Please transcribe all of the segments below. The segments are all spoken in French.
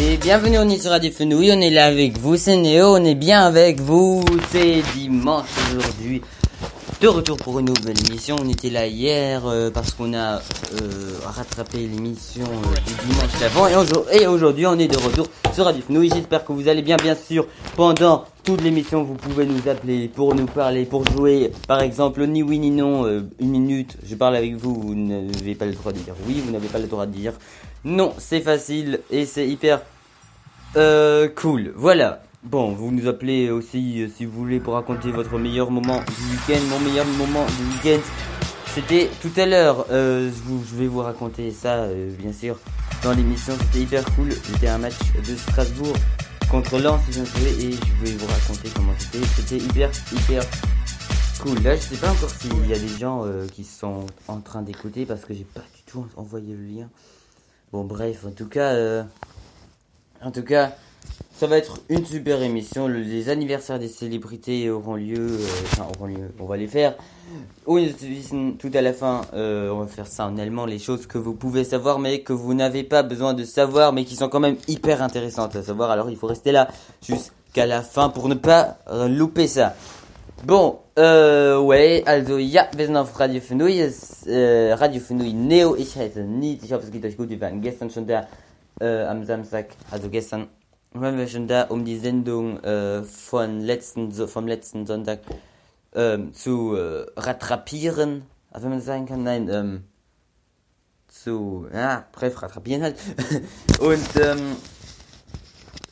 Et bienvenue, on est sur Radio Fenouil, on est là avec vous, c'est Néo, on est bien avec vous, c'est dimanche aujourd'hui. De retour pour une nouvelle émission, on était là hier euh, parce qu'on a euh, rattrapé l'émission euh, du dimanche d'avant et, aujourd- et aujourd'hui on est de retour sur Radio Fenouil. J'espère que vous allez bien, bien sûr. Pendant toute l'émission, vous pouvez nous appeler pour nous parler, pour jouer par exemple ni oui ni non, euh, une minute, je parle avec vous, vous n'avez pas le droit de dire oui, vous n'avez pas le droit de dire non, c'est facile et c'est hyper euh, cool. Voilà. Bon, vous nous appelez aussi euh, si vous voulez pour raconter votre meilleur moment du week-end. Mon meilleur moment du week-end, c'était tout à l'heure. Euh, je, vais vous raconter ça, euh, bien sûr, dans l'émission. C'était hyper cool. C'était un match de Strasbourg contre Lens, si me souviens, et je vais vous raconter comment c'était. C'était hyper, hyper cool. Là, je sais pas encore s'il y a des gens qui sont en train d'écouter parce que j'ai pas du tout envoyé le lien. Bon, bref, en tout cas, en tout cas, ça va être une super émission. Le- les anniversaires des célébrités auront lieu, euh, enfin auront lieu. On va les faire. Ou tout à la fin, euh, on va faire ça en allemand, les choses que vous pouvez savoir mais que vous n'avez pas besoin de savoir, mais qui sont quand même hyper intéressantes à savoir. Alors il faut rester là jusqu'à la fin pour ne pas euh, louper ça. Bon, äh, ouais, also ja, wir sind auf Radio Fenui, äh, Radio Fenui Neo, ich heiße Nied, ich hoffe es geht euch gut, wir waren gestern schon da, äh, am Samstag, also gestern waren wir schon da, um die Sendung äh, von letzten, so, vom letzten Sonntag ähm, zu äh, rattrapieren, also wenn man das sagen kann, nein, ähm, zu, ja, bref, rattrapieren halt, und, ähm,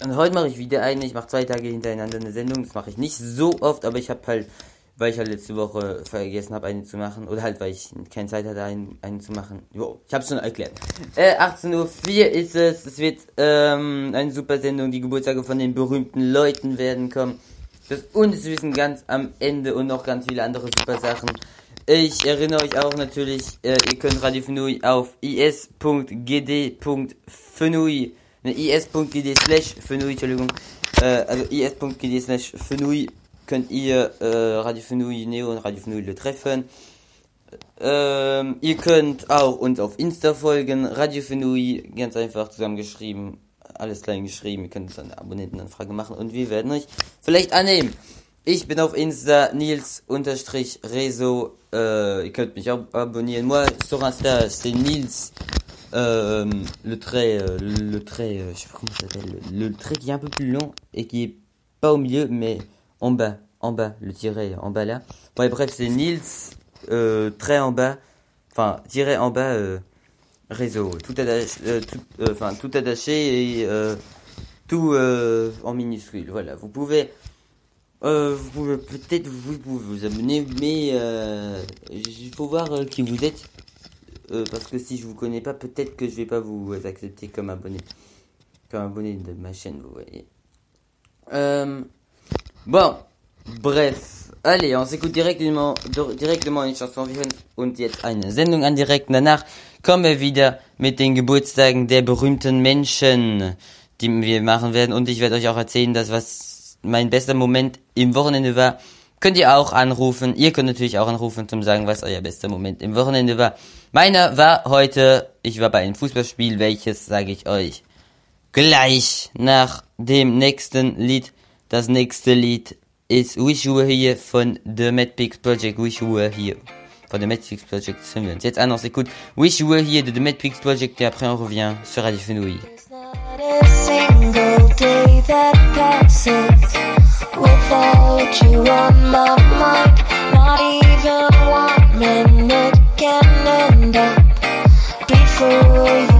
und heute mache ich wieder eine. Ich mache zwei Tage hintereinander eine Sendung. Das mache ich nicht so oft, aber ich habe halt, weil ich halt letzte Woche vergessen habe, eine zu machen. Oder halt, weil ich keine Zeit hatte, einen, einen zu machen. Jo, ich habe schon erklärt. Äh, 18.04 Uhr ist es. Es wird ähm, eine super Sendung. Die Geburtstage von den berühmten Leuten werden kommen. Das Unwissen ganz am Ende und noch ganz viele andere super Sachen. Ich erinnere euch auch natürlich, äh, ihr könnt Radio Fenui auf is.gd.fenui, ne, is.gd slash Fenui, Entschuldigung, äh, also is.gd slash könnt ihr äh, Radio Fenui Neo und Radio Fenui Le treffen. Ähm, ihr könnt auch uns auf Insta folgen, Radio Fenui, ganz einfach zusammengeschrieben, alles klein geschrieben. Ihr könnt uns eine Abonnentenanfrage machen und wir werden euch vielleicht annehmen. Ich bin auf Insta Nils-Rezo. Äh, ihr könnt mich auch abonnieren. Moi, sur Insta, c'est Nils. Euh, le trait, euh, le trait, euh, je sais pas comment ça s'appelle, le, le trait qui est un peu plus long et qui est pas au milieu, mais en bas, en bas, le tiret en bas là. Bref, c'est Nils, euh, trait en bas, enfin, tiret en bas, euh, réseau, tout attaché, euh, tout, enfin, tout attaché et tout en minuscule. Voilà, vous pouvez, peut-être vous pouvez vous abonner, mais il faut voir qui vous êtes. Parce que si je vous connais pas, peut-être que je vais pas vous accepter comme abonné. Comme abonné de ma chaîne, vous voyez. Bon, bref. Allez, on s'écoute directement, dir- directement une chanson. Uns jetzt eine Sendung an direkt danach kommen wir wieder mit den Geburtstagen der berühmten Menschen, die wir machen werden. Und ich werde euch auch erzählen, dass was mein bester Moment im Wochenende war. Könnt ihr auch anrufen. Ihr könnt natürlich auch anrufen, zum sagen, was euer bester Moment im Wochenende war. Meiner war heute, ich war bei einem Fußballspiel, welches sage ich euch gleich nach dem nächsten Lied. Das nächste Lied ist Wish You Were Here von The Mad Pigs Project. Wish You Were Here. Von The Mad Pigs Project, jetzt an. On s'écoute Wish You Were Here de The Mad Pigs Project et après on revient sur Radio Fenouil. There's not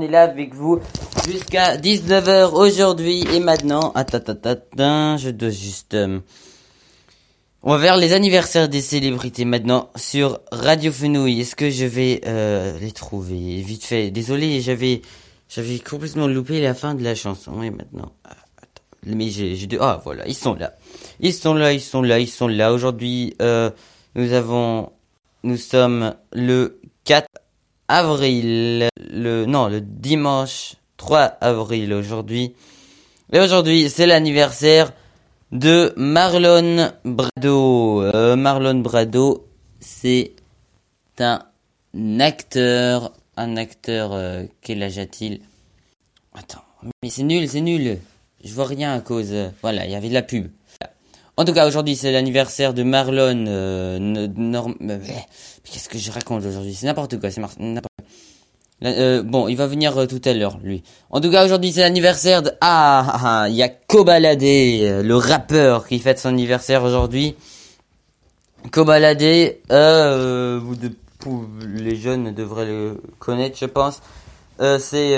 on est là avec vous jusqu'à 19h aujourd'hui et maintenant, attends, attends, je dois juste... euh, on va vers les anniversaires des célébrités maintenant sur Radio Fenouille. Est-ce que je vais euh, les trouver? Vite fait Désolé, j'avais j'avais complètement loupé la fin de la chanson et maintenant... ah, mais j'ai. Ah voilà, ils sont là. Ils sont là, ils sont là, ils sont là. Aujourd'hui, euh, nous avons... Nous sommes le 4 avril, le non, le dimanche 3 avril aujourd'hui. Et aujourd'hui, c'est l'anniversaire de Marlon Brando. Euh, Marlon Brando, c'est un acteur, un acteur, euh, quel âge a-t-il? Attends, mais c'est nul, c'est nul. Je vois rien à cause, euh, voilà, il y avait de la pub. En tout cas, aujourd'hui, c'est l'anniversaire de Marlon. Euh, euh, Qu'est-ce que je raconte aujourd'hui? C'est n'importe quoi. C'est euh, bon, il va venir tout à l'heure, lui. En tout cas, aujourd'hui, c'est l'anniversaire de... Ah, ah, ah, il y a Kobalade, le rappeur, qui fête son anniversaire aujourd'hui. Kobalade, vous les jeunes devraient le connaître, je pense. C'est...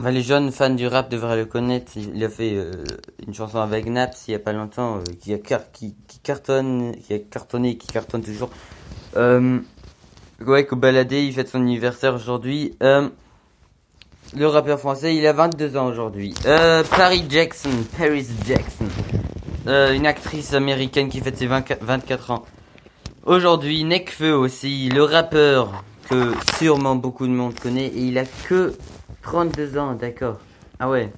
Enfin, les jeunes fans du rap devraient le connaître. Il a fait euh, une chanson avec Naps il y a pas longtemps, euh, qui, a qui, qui cartonne, qui a cartonné, qui cartonne toujours. Euh, ouais, Kobalade, il fête son anniversaire aujourd'hui. Euh, le rappeur français, il a 22 ans aujourd'hui. Paris Jackson, Paris Jackson, une actrice américaine qui fête ses 24 24 ans. Aujourd'hui, Nekfeu aussi, le rappeur que sûrement beaucoup de monde connaît, et il a que 32 ans, d'accord. Ah ouais.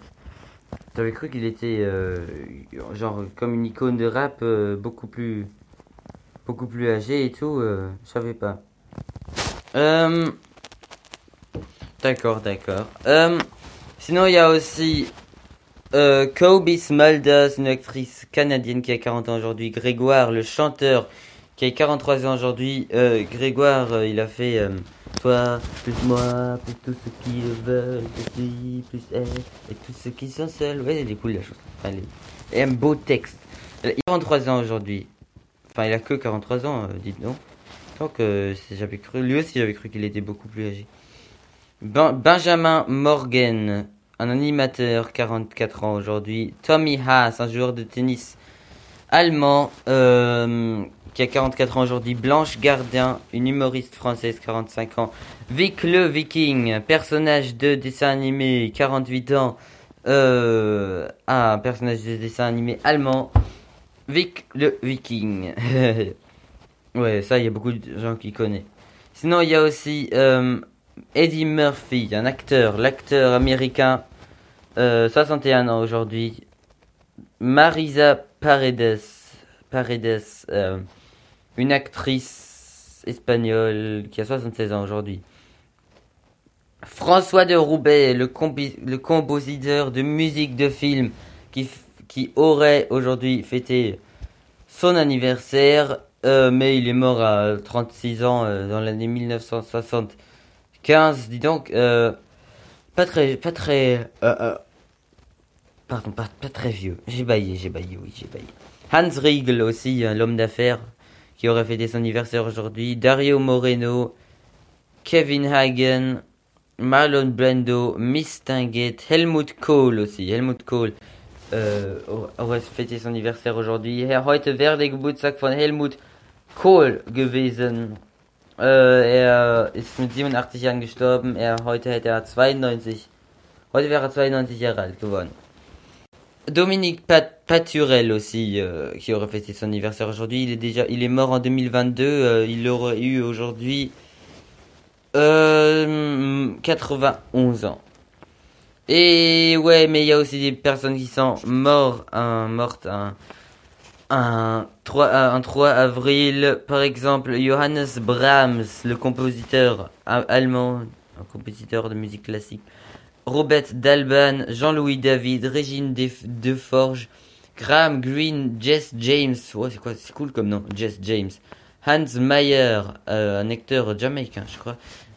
J'avais cru qu'il était euh, genre comme une icône de rap euh, beaucoup plus beaucoup plus âgé et tout, euh, je savais pas. Euh, d'accord, d'accord. Sinon il y a aussi Kobe Smulders, une actrice canadienne qui a 40 ans aujourd'hui, Grégoire, le chanteur qui a 43 ans aujourd'hui. Grégoire, il a fait toi, plus moi, plus tous ceux qui le veulent, plus lui, plus elle, et tous ceux qui sont seuls. Ouais, elle est cool la chose. Est- Et un beau texte. Il a 43 ans aujourd'hui. Enfin, il a que 43 ans, euh, dites donc. Donc, euh, c'est- j'avais cru, lui aussi, j'avais cru qu'il était beaucoup plus âgé. Ben- Benjamin Morgan, un animateur, 44 ans aujourd'hui. Tommy Haas, un joueur de tennis allemand, euh, qui a 44 ans aujourd'hui. Blanche Gardien, une humoriste française, 45 ans. Vic le Viking, personnage de dessin animé, 48 ans. Euh, un personnage de dessin animé allemand. Vic le Viking. ouais, ça, il y a beaucoup de gens qui connaissent. Sinon, il y a aussi euh, Eddie Murphy, un acteur, l'acteur américain, euh, 61 ans aujourd'hui. Marisa Paredes, Paredes, euh, une actrice espagnole qui a 76 ans aujourd'hui. François de Roubaix, le, le compositeur de musique de film qui, aurait aujourd'hui fêté son anniversaire, euh, mais il est mort à 36 ans euh, dans l'année 1975. Dis donc, euh, pas très, pas très, pardon, pas, pas très vieux. J'ai baillé, j'ai baillé, oui, j'ai baillé. Hans Riegel aussi, l'homme d'affaires qui aurait fêté son anniversaire aujourd'hui. Dario Moreno, Kevin Hagen, Marlon Brando, Miss Tinguet, Helmut Kohl aussi. Helmut Kohl äh, aurait fêté son anniversaire aujourd'hui. Heute wäre der Geburtstag von Helmut Kohl gewesen. Äh, er ist mit 87 Jahren gestorben. Er heute hätte er 92. Heute wäre er 92 Jahre alt geworden. Dominique Pat Paturel aussi, euh, qui aurait fêté son anniversaire aujourd'hui. Il est déjà, il est mort en 2022. euh, il aurait eu aujourd'hui euh, 91 ans. Et ouais, mais il y a aussi des personnes qui sont mortes, un, mortes un, un, 3, un 3 avril. Par exemple, Johannes Brahms, le compositeur allemand, un compositeur de musique classique. Robert Dalban, Jean-Louis David, Régine Def- Deforge, Graham Greene, Jess James, ouais, c'est quoi, c'est cool comme nom, Jess James, Hans Meyer, euh, un acteur jamaïcain, je crois,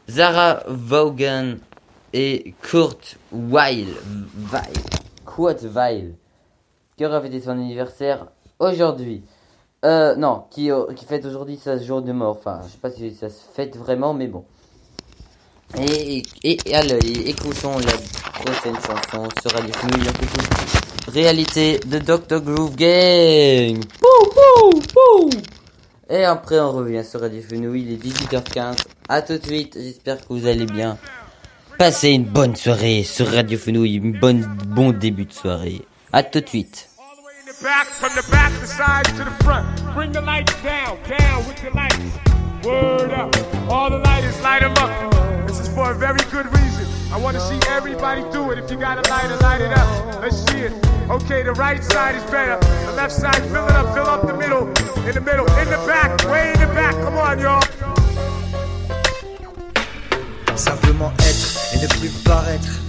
Zara Vaughan et Kurt Weil, Weil, Kurt Weil, qui aura fêté son anniversaire aujourd'hui. Euh, non, qui, euh, qui fête aujourd'hui sa jour de mort. Enfin, je sais pas si ça se fête vraiment, mais bon. Et, et, et allez, écoutons la prochaine chanson sur Radio écoute, Réalité de Dr. Groove Gang. Pou, pou, pou. Et après, on revient sur Radio Fenouil, il est 18h15. À tout de suite, j'espère que vous allez bien. Passez une bonne soirée sur Radio Fenouil, une bonne, bon début de soirée. À tout de suite. Word up. All the light up. This is for a very good reason. I want to see everybody do it. If you got a lighter, light it up. Let's see it. Okay, the right side is better. The left side, fill it up, fill up the middle. In the middle, in the back, way in the back. Come on, y'all. Simplement être et ne plus paraître.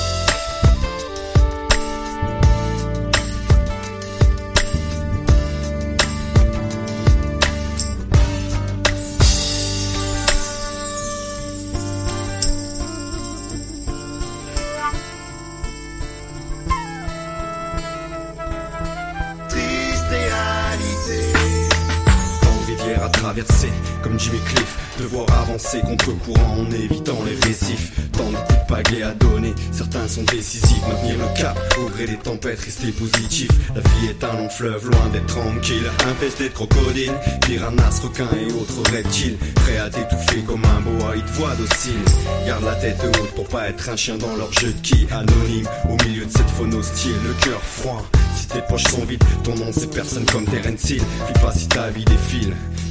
Traverser, comme Jimmy Cliff, devoir avancer contre courant en évitant les récifs. Tant de coups de pagaie à donner, certains sont décisifs. Maintenir le cap, au gré des tempêtes, rester positif. La vie est un long fleuve, loin d'être tranquille. Infesté de crocodiles, piranhas, requins et autres reptiles. Prêt à t'étouffer comme un boa, ils te voient docile. Garde la tête haute pour pas être un chien dans leur jeu de qui anonyme. Au milieu de cette faune hostile, le cœur froid. Si tes poches sont vides, ton nom c'est personne comme Terence Hill. Puis pas si ta vie défile.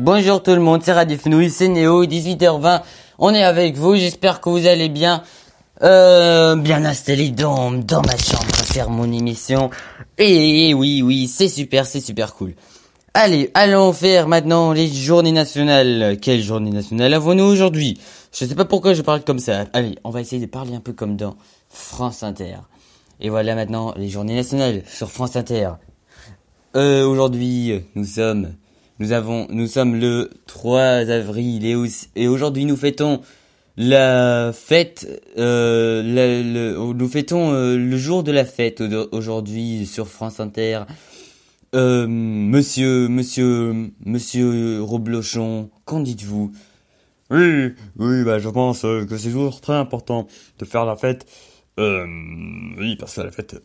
Bonjour tout le monde, c'est Radio Fenouil, c'est Néo, 18h20, on est avec vous, j'espère que vous allez bien, euh, bien installé dans, ma chambre, parce faire mon émission. Et oui, oui, c'est super, c'est super cool. Allez, allons faire maintenant les journées nationales. Quelle journée nationale avons-nous aujourd'hui? Je sais pas pourquoi je parle comme ça. Allez, on va essayer de parler un peu comme dans France Inter. Et voilà maintenant les journées nationales sur France Inter. Euh, aujourd'hui, nous sommes, nous avons, nous sommes le 3 avril et, aujourd'hui nous fêtons la fête, euh, le- nous fêtons euh, le jour de la fête au- aujourd'hui sur France Inter. Euh, monsieur, monsieur, monsieur Roblochon, qu'en dites-vous? Oui, oui, bah je pense euh, que c'est toujours très important de faire la fête. Euh, oui, parce que la fête,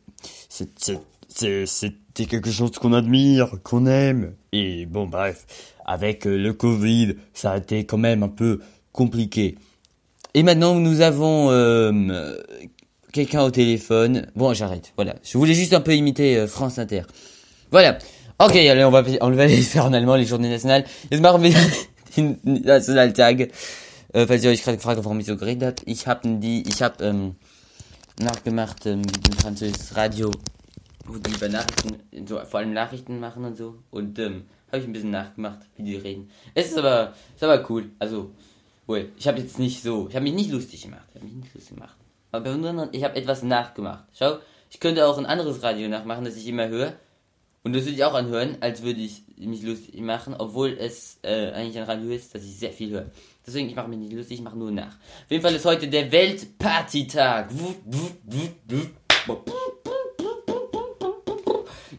c'est, c'était quelque chose qu'on admire, qu'on aime. Et bon, bref, avec euh, le Covid, ça a été quand même un peu compliqué. Et maintenant, nous avons euh, euh, quelqu'un au téléphone. Bon, j'arrête. Voilà. Je voulais juste un peu imiter euh, France Inter. Voilà. Ok, allez, on va, on va les faire en allemand, les journées nationales. Jetzt machen wir den Nationaltag. Falls ihr euch gerade gefragt habt, warum ich so geredet habe. Ich habe die, ich habe ähm, nachgemacht ähm, mit dem französischen Radio, wo die über Nachrichten, so vor allem Nachrichten machen und so. Und ähm, habe ich ein bisschen nachgemacht, wie die reden. Es ist aber, ist aber cool. Also, wohl, ich habe jetzt nicht so, ich habe mich nicht lustig gemacht. Ich habe mich nicht lustig gemacht. Aber bewundern, ich habe etwas nachgemacht. Schau, ich könnte auch ein anderes Radio nachmachen, das ich immer höre. Und das würde ich auch anhören, als würde ich mich lustig machen, obwohl es äh, eigentlich ein Radio ist, das ich sehr viel höre. Deswegen, ich mache mich nicht lustig, ich mache nur nach. Auf jeden Fall ist heute der Weltpartytag.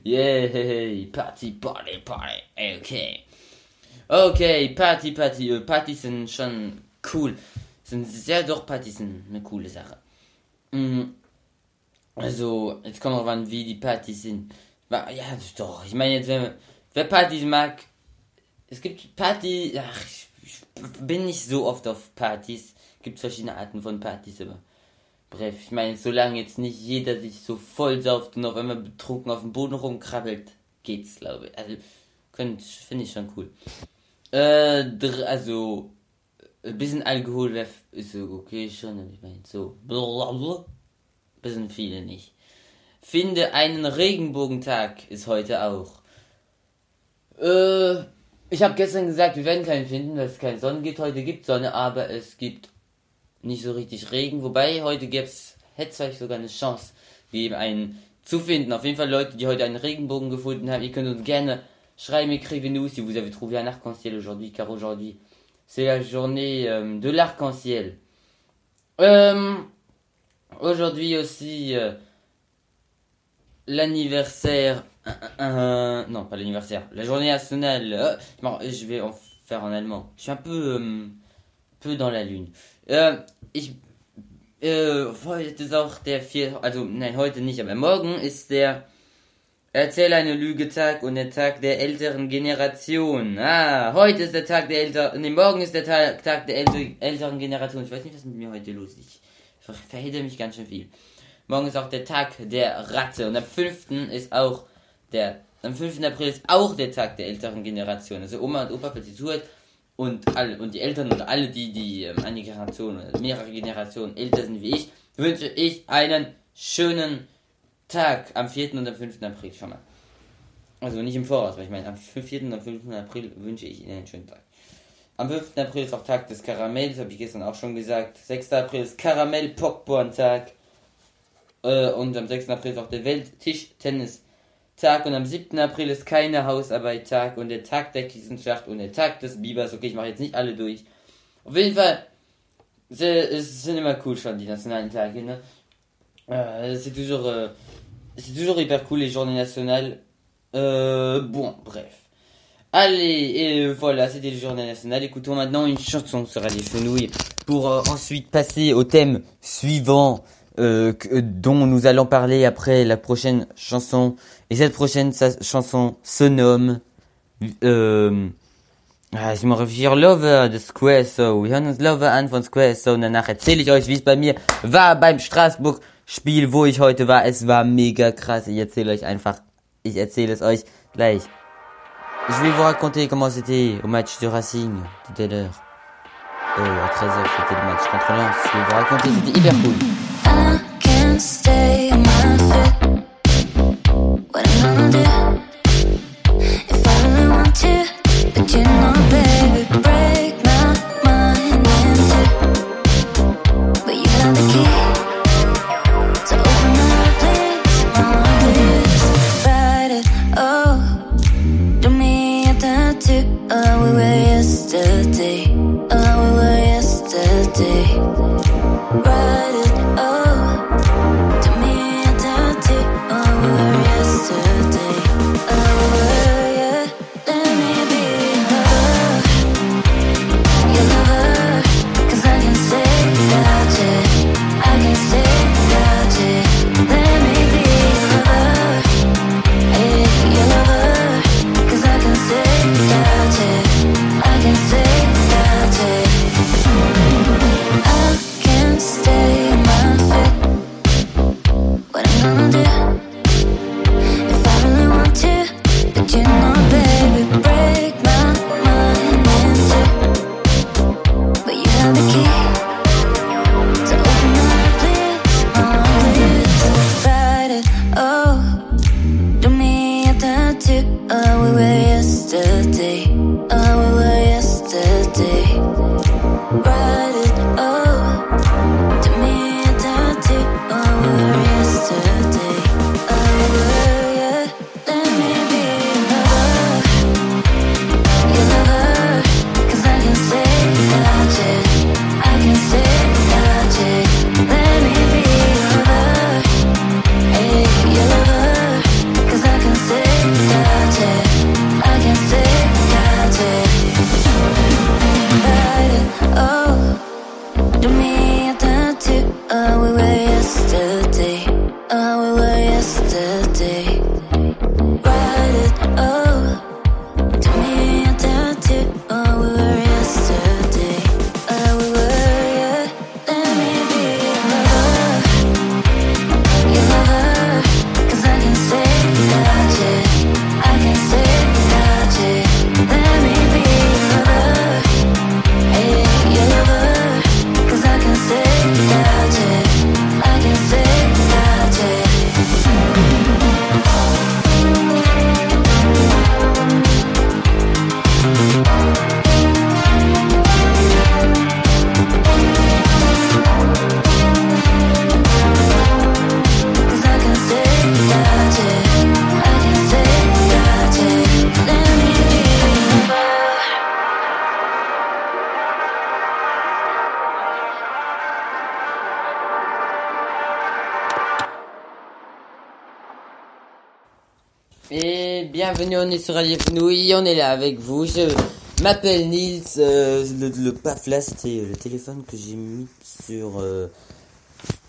Yay, Party, Party, Party. Okay. Okay, Party, Party. Äh, Partys sind schon cool. Sind sehr doch Partys sind eine coole Sache. Mm. Also, jetzt kommt drauf an, wie die Partys sind. Ja, doch. Ich meine jetzt, wenn, wer Partys mag, es gibt Party, ach, ich, ich bin nicht so oft auf Partys. Gibt verschiedene Arten von Partys, aber bref, ich meine, solange jetzt nicht jeder sich so voll sauft und auf einmal betrunken auf dem Boden rumkrabbelt, geht's, glaube ich. Also, finde ich schon cool. Äh, also, ein bisschen Alkohol wäre ist okay schon, ich meine, so, blablabla, bisschen viele nicht. Finde einen Regenbogentag ist heute auch. Äh, ich habe gestern gesagt, wir werden keinen finden, weil es keine Sonne gibt. Heute gibt Sonne, aber es gibt nicht so richtig Regen. Wobei heute gäb's, hätte es euch sogar eine Chance gegeben, einen zu finden. Auf jeden Fall Leute, die heute einen Regenbogen gefunden haben, ihr könnt uns gerne schreiben, écrivez-nous si vous avez trouvé un arc-en-ciel aujourd'hui, car aujourd'hui c'est la journée euh, de l'arc-en-ciel. Euh, aujourd'hui aussi euh, l'anniversaire. non, pas l'anniversaire. La journée nationale. euh, je vais en faire en allemand. Je suis un peu, euh, peu dans la lune. Äh, ich, äh, heute ist auch der vier, also nein, heute nicht, aber morgen ist der Erzähl eine Lüge Tag und der Tag der älteren Generation. Ah, heute ist der Tag der älteren, nee, morgen ist der Tag, Tag der älter, älteren Generation. Ich weiß nicht, was mit mir heute los ist. Ich ver verhedere mich ganz schön viel. Morgen ist auch der Tag der Ratte und am 5. ist auch der, am 5. April ist auch der Tag der älteren Generation. Also Oma und Opa, falls ihr zuhört, und alle, und die Eltern und alle, die, die ähm, eine Generation, mehrere Generationen älter sind wie ich, wünsche ich einen schönen Tag am 4. und am 5. April schon mal. Also nicht im Voraus, weil ich meine, am 4. und am 5. April wünsche ich Ihnen einen schönen Tag. Am 5. April ist auch Tag des Karamells, habe ich gestern auch schon gesagt. 6. April ist Karamell-Popcorn-Tag. Äh, und am 6. April ist auch der Welt-Tischtennis-Tag. Und am 7. April ist keine Hausarbeit-Tag. Und der Tag der Kissenschlacht und der Tag des Bibers. Okay, ich mache jetzt nicht alle durch. Auf jeden Fall, es sind immer cool schon, die nationalen Tage, ne? C'est toujours, euh, toujours hyper cool les journées nationales. Euh, bon, bref. Allez, et voilà, c'était les journées nationales. Écoutons maintenant une chanson sur Radio Fenouille pour euh, ensuite passer au thème suivant euh, que- dont nous allons parler après la prochaine chanson. Et cette prochaine chanson se nomme euh, Ah, ich muss réfléchir. Lover, the Square Show. Wir hören uns Lover an von Square und danach erzähle ich euch, wie es bei mir war beim Straßburg-Spiel, wo ich heute war. Es war mega krass. Ich erzähle euch einfach. Ich erzähle es euch gleich. Je vais vous raconter comment c'était au match du Racing tout à l'heure. Euh, à 13h, c'était le match contre Lens. Je vais vous raconter, c'était hyper cool. But you know, baby, break bienvenue, on est sur Radio Fenouille, on est là avec vous. Je m'appelle Nils. euh, le, le paf c'était le téléphone que j'ai mis sur euh,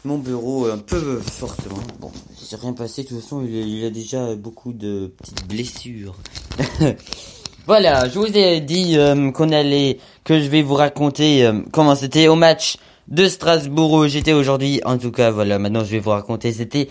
mon bureau un peu fortement. Bon, c'est rien passé. De toute façon, il, a déjà beaucoup de petites blessures. voilà, je vous ai dit euh, qu'on allait, que je vais vous raconter euh, comment c'était au match de Strasbourg où j'étais aujourd'hui. En tout cas, voilà, maintenant je vais vous raconter. C'était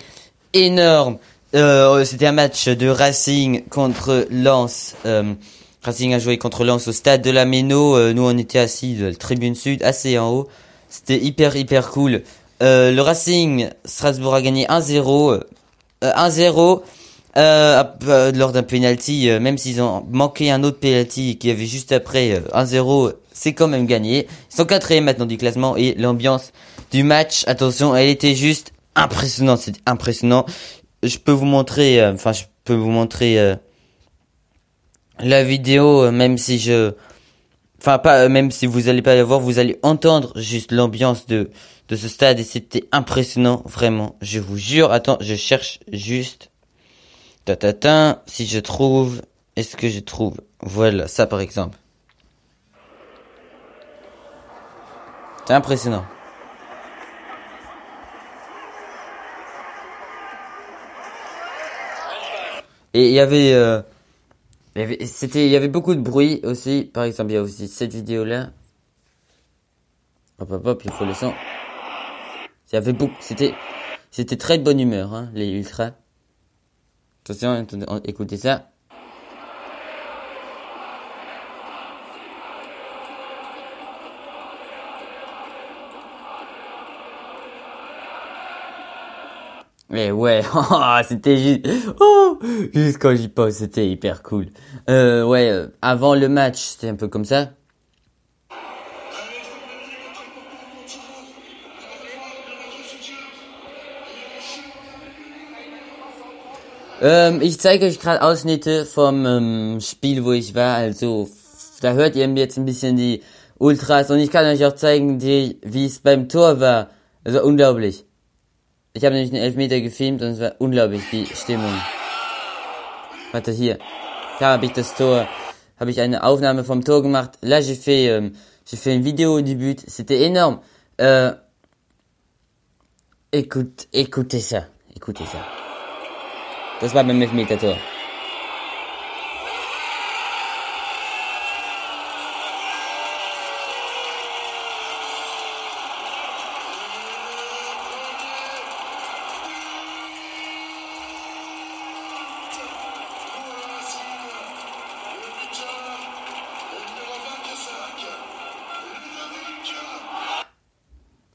énorme. Euh, c'était un match de Racing contre Lens. Euh, Racing a joué contre Lens au stade de la Méno. Euh, nous, on était assis de la tribune sud, assez en haut. C'était hyper, hyper cool. Euh, le Racing, Strasbourg a gagné 1-0. euh, 1-0 euh, euh, lors d'un penalty. même s'ils ont manqué un autre penalty qui avait juste après euh, 1-0, c'est quand même gagné. Ils sont quatrième maintenant du classement et l'ambiance du match, attention, elle était juste impressionnante. C'était impressionnant je peux vous montrer, euh, enfin, je peux vous montrer euh, la vidéo, euh, même si je, enfin, pas, même si vous allez pas la voir, vous allez entendre juste l'ambiance de de ce stade et c'était impressionnant, vraiment. Je vous jure. Attends, je cherche juste. Si je trouve, est-ce que je trouve? Voilà, ça par exemple. C'est impressionnant. Et il y avait, euh, avait, c'était, il y avait beaucoup de bruit aussi. Par exemple, il y a aussi cette vidéo-là. Hop, hop, hop, il faut le son. Il y avait beaucoup, c'était, c'était très de bonne humeur, hein, les ultras. Attention, écoutez ça. Mais ouais, oh, c'était juste, oh, juste quand j'y pense, c'était hyper cool. Euh, ouais, euh, avant le match, c'était un peu comme ça. Ähm, ich zeige euch gerade Ausschnitte vom ähm, Spiel, wo ich war. Also, da hört ihr jetzt ein bisschen die Ultras und ich kann euch auch zeigen, die, wie es beim Tor war. Also unglaublich. Ich habe nämlich einen Elfmeter gefilmt und es war unglaublich, die Stimmung. Warte, hier. Da habe ich das Tor, habe ich eine Aufnahme vom Tor gemacht. Là, j'ai fait, euh, j'ai fait une vidéo du but. C'était énorme. Euh, écoute, écoutez ça. Écoutez ça. Das war beim Elfmeter-Tor.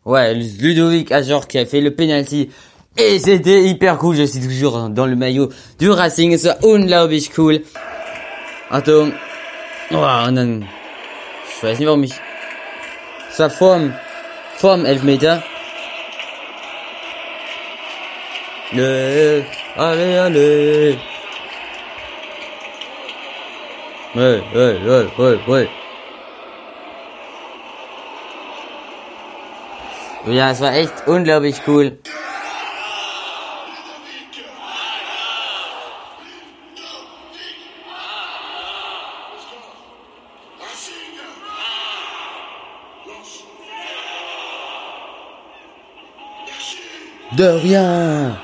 Ouais, Ludovic Ajor qui a fait le penalty. Et c'était hyper cool, je suis toujours dans le maillot du Racing, c'est unglaublich cool. Achtung. Oh, und dann, ich weiß nicht warum ich, es war vorm, vorm Elfmeter. Allez, allez, allez. Ouais, ouais, ouais, ouais, ouais. Ja, es war echt unglaublich cool. De rien.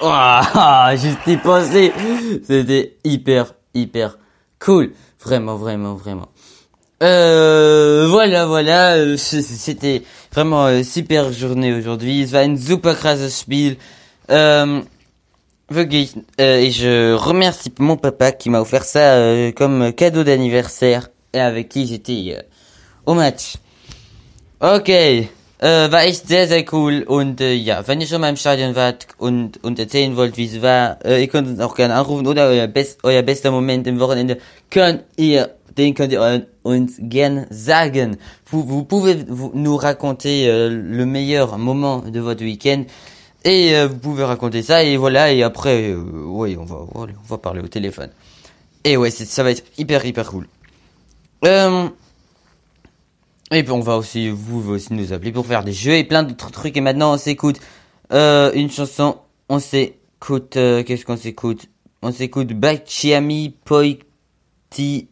Oh, j'étais pensé. C'était hyper, hyper cool. Vraiment, vraiment, vraiment. Euh, voilà, voilà. euh, C'était vraiment euh, super journée aujourd'hui. Es war ein super krasses Spiel. Ähm, wirklich. Euh, et je remercie mon papa qui m'a offert ça comme cadeau d'anniversaire et avec qui j'étais au match. Okay. War echt sehr, sehr cool. Und ja, wenn ihr schon mal im Stadion wart und, und erzählen wollt, wie es war, äh, ihr könnt uns auch gerne anrufen oder euer, best, euer bester Moment im Wochenende könnt ihr, den könnt ihr uns gerne sagen. Vous, vous pouvez vous, nous raconter euh, le meilleur moment de votre week-end. Et euh, vous pouvez raconter ça et voilà et après euh, ouais on va on va parler au téléphone. Et ouais ça va être hyper hyper cool. Et puis on va aussi, vous pouvez aussi nous appeler pour faire des jeux et plein d'autres trucs. Et maintenant on s'écoute une chanson. On s'écoute, qu'est-ce qu'on s'écoute? On s'écoute Baciami Poiti,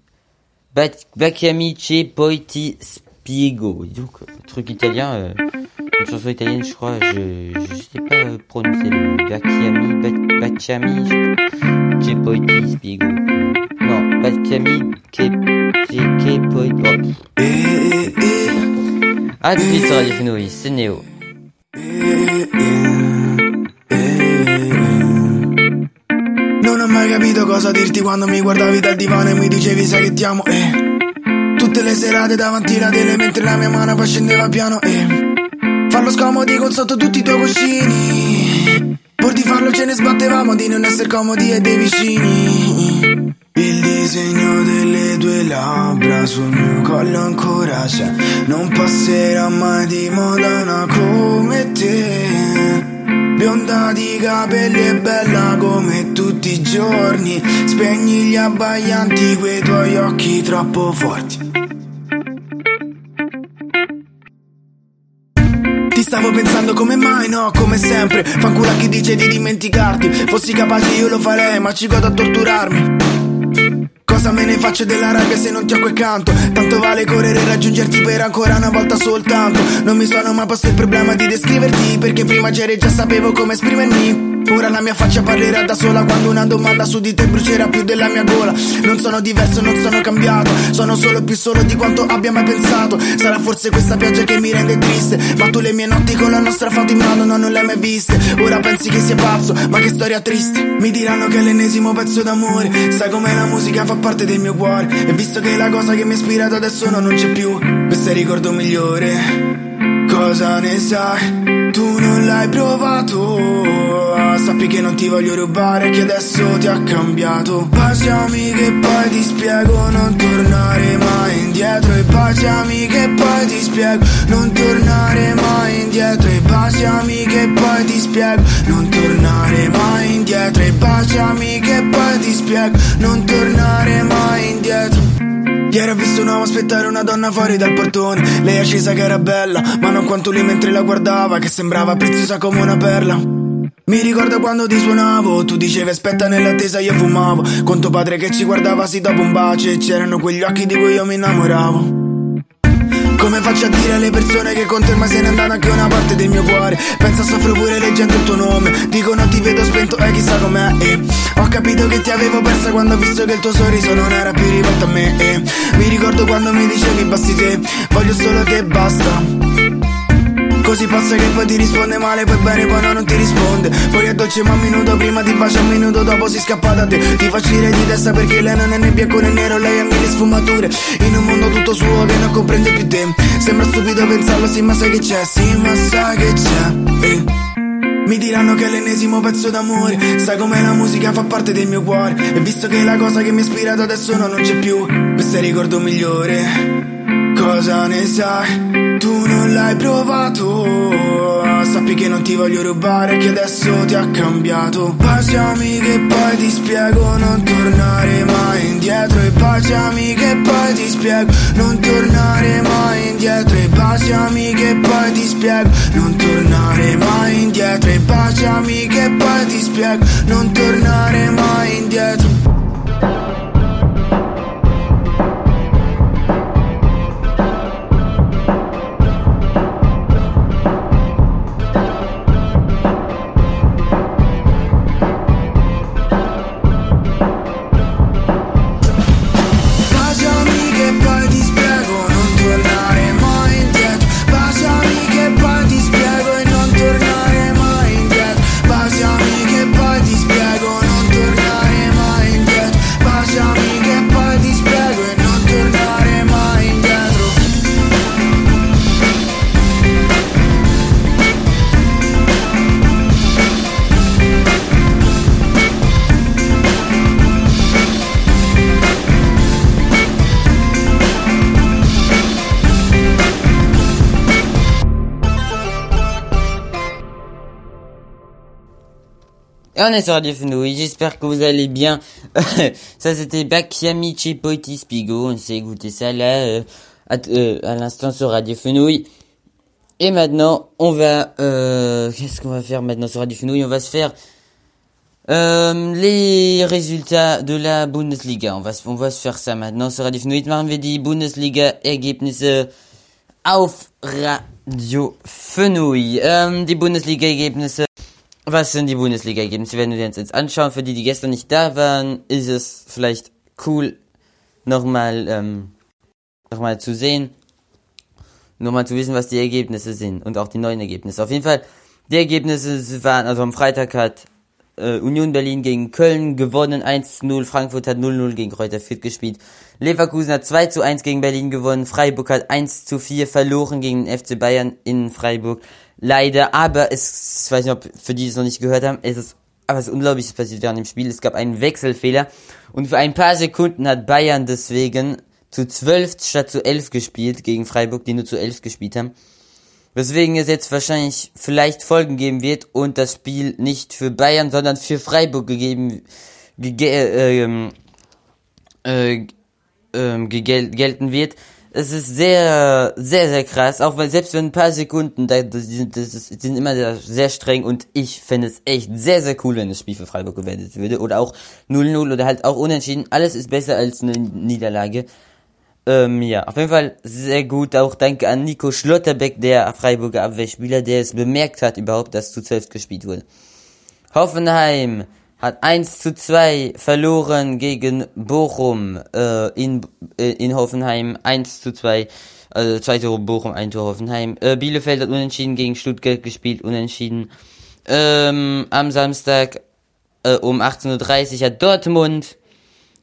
Bac- Baciami Che Poiti Spiego. Donc truc italien, euh, une chanson italienne je crois. Je, je sais pas euh, prononcer le Baciami, Ba- Baciami Che Poiti Spiego. Non, Baciami Che Poiti. Oh. Ah, tout de suite sur Radio Fenouille, c'est Néo. Mai capito cosa dirti quando mi guardavi dal divano e mi dicevi sai che ti amo? Eh. Tutte le serate davanti alla tele mentre la mia mano poi scendeva piano eh. Farlo scomodi con sotto tutti i tuoi cuscini. Pur di farlo ce ne sbattevamo di non essere comodi e dei vicini. Il disegno delle tue labbra sul mio collo ancora c'è. Non passerà mai di moda una come te Bionda di capelli e bella come tutti i giorni. Spegni gli abbaianti quei tuoi occhi troppo forti. Ti stavo pensando come mai, no, come sempre. Fanculo a chi dice di dimenticarti. Fossi capace io lo farei, ma ci godo a torturarmi Cosa me ne faccio della rabbia se non ti ho quel canto? Tanto vale correre e raggiungerti per ancora una volta soltanto. Non mi sono mai posto il problema di descriverti Perché prima c'eri già sapevo come esprimermi. Ora la mia faccia parlerà da sola Quando una domanda su di te brucerà più della mia gola. Non sono diverso, non sono cambiato. Sono solo più solo di quanto abbia mai pensato. Sarà forse questa pioggia che mi rende triste? Ma tu le mie notti con la nostra foto in mano no, non le hai mai viste. Ora pensi che sia pazzo, ma che storia triste. Mi diranno che è l'ennesimo pezzo d'amore. Sai com'è la musica fa parte del mio cuore. E visto che la cosa che mi ha ispirato adesso no, non c'è più. Questo è il ricordo migliore. Cosa ne sai? Tu non l'hai provato Sappi che non ti voglio rubare Che adesso ti ha cambiato. Baciami che poi ti spiego Non tornare mai indietro. E baciami che poi ti spiego Non tornare mai indietro. E baciami che poi ti spiego Non tornare mai indietro. E baciami che poi ti spiego Non tornare mai indietro. Ieri ho visto un uomo aspettare una donna fuori dal portone. Lei è scesa che era bella Ma non quanto lui mentre la guardava Che sembrava preziosa come una perla Mi ricordo quando ti suonavo Tu dicevi aspetta nell'attesa io fumavo. Con tuo padre che ci guardava sì dopo un bacio E c'erano quegli occhi di cui io mi innamoravo. Come faccio a dire alle persone che con te ormai se n'è andata anche una parte del mio cuore? Pensa soffro pure leggendo il tuo nome. Dicono ti vedo spento e chissà com'è e Ho capito che ti avevo persa quando ho visto che il tuo sorriso non era più rivolto a me e Mi ricordo quando mi dicevi basti te Voglio solo te basta Così pazza che poi ti risponde male Poi bene poi no non ti risponde. Poi è dolce ma un minuto prima ti bacia un minuto dopo si scappa da te. Ti fa girare di testa perché lei non è né bianco né nero Lei ha mille sfumature. In un mondo tutto suo che non comprende più te. Sembra stupido pensarlo sì ma sai che c'è Sì ma sai che c'è eh. Mi diranno che è l'ennesimo pezzo d'amore. Sai com'è la musica fa parte del mio cuore. E visto che la cosa che mi ha ispirato adesso no, non c'è più. Questo è il ricordo migliore Cosa ne sai? Tu non l'hai provato. Sappi che non ti voglio rubare Che adesso ti ha cambiato. Baciami che poi ti spiego Non tornare mai indietro. E baciami che poi ti spiego Non tornare mai indietro. E baciami che poi ti spiego Non tornare mai indietro. E baciami che poi ti spiego Non tornare mai indietro Et on est sur Radio Fenouille, j'espère que vous allez bien. ça c'était Bakiamichi Poiti Spigo, on s'est écouté ça là, euh, à, euh, à l'instant sur Radio Fenouille. Et maintenant, on va... Euh, Qu'est-ce qu'on va faire maintenant sur Radio Fenouille On va se faire euh, les résultats de la Bundesliga. On va, on va se faire ça maintenant sur Radio Fenouille. Machen wir die Bundesliga-Ergebnisse auf Radio Fenouille. Die Bundesliga-Ergebnisse... Was sind die Bundesliga-Ergebnisse? Werden wir uns jetzt anschauen. Für die, die gestern nicht da waren, ist es vielleicht cool, nochmal, ähm, nochmal zu sehen. Nochmal zu wissen, was die Ergebnisse sind. Und auch die neuen Ergebnisse. Auf jeden Fall, die Ergebnisse waren, also am Freitag hat äh, Union Berlin gegen Köln gewonnen, 1-0. Frankfurt hat 0-0 gegen Kräuter Fürth gespielt. Leverkusen hat 2-1 gegen Berlin gewonnen. Freiburg hat 1-4 verloren gegen den FC Bayern in Freiburg. Leider, aber es, ich weiß nicht, ob für die die es noch nicht gehört haben, es ist ist Unglaubliches passiert während dem Spiel. Es gab einen Wechselfehler und für ein paar Sekunden hat Bayern deswegen zu 12 statt zu 11 gespielt gegen Freiburg, die nur zu 11 gespielt haben. Weswegen es jetzt wahrscheinlich vielleicht Folgen geben wird und das Spiel nicht für Bayern, sondern für Freiburg gegeben, gege, äh, ähm, äh, gegel gelten wird. Es ist sehr, sehr, sehr krass, auch weil selbst wenn ein paar Sekunden, da, das, das ist, sind immer sehr, sehr streng und ich fände es echt sehr, sehr cool, wenn das Spiel für Freiburg gewertet würde oder auch 0-0 oder halt auch unentschieden. Alles ist besser als eine Niederlage. Ähm, ja, auf jeden Fall sehr gut. Auch danke an Nico Schlotterbeck, der Freiburger Abwehrspieler, der es bemerkt hat überhaupt, dass zu 12 gespielt wurde. Hoffenheim hat 1 zu 2 verloren gegen Bochum äh, in, äh, in Hoffenheim. 1 zu 2, also 2 Tore Bochum, 1 Tor Hoffenheim. Äh, Bielefeld hat unentschieden gegen Stuttgart gespielt, unentschieden. Ähm, am Samstag äh, um 18.30 Uhr hat Dortmund,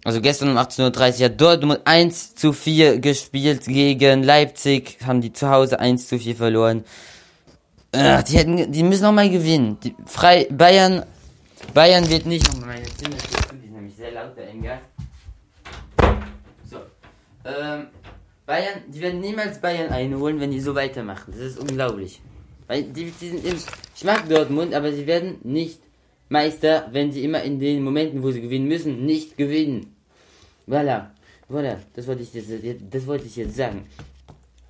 also gestern um 18.30 Uhr hat Dortmund 1 zu 4 gespielt gegen Leipzig, haben die zu Hause 1 zu 4 verloren. Ach, die hätten, die müssen noch mal gewinnen. Die, frei, Bayern, Bayern wird nicht. Oh, meine Stimme ist ist nämlich sehr laut, der Engel. So. Ähm, Bayern, die werden niemals Bayern einholen, wenn die so weitermachen. Das ist unglaublich. Weil die, die sind im, ich mag Dortmund, aber sie werden nicht Meister, wenn sie immer in den Momenten, wo sie gewinnen müssen, nicht gewinnen. Voilà. Voilà. Das wollte ich jetzt, das wollte ich jetzt sagen.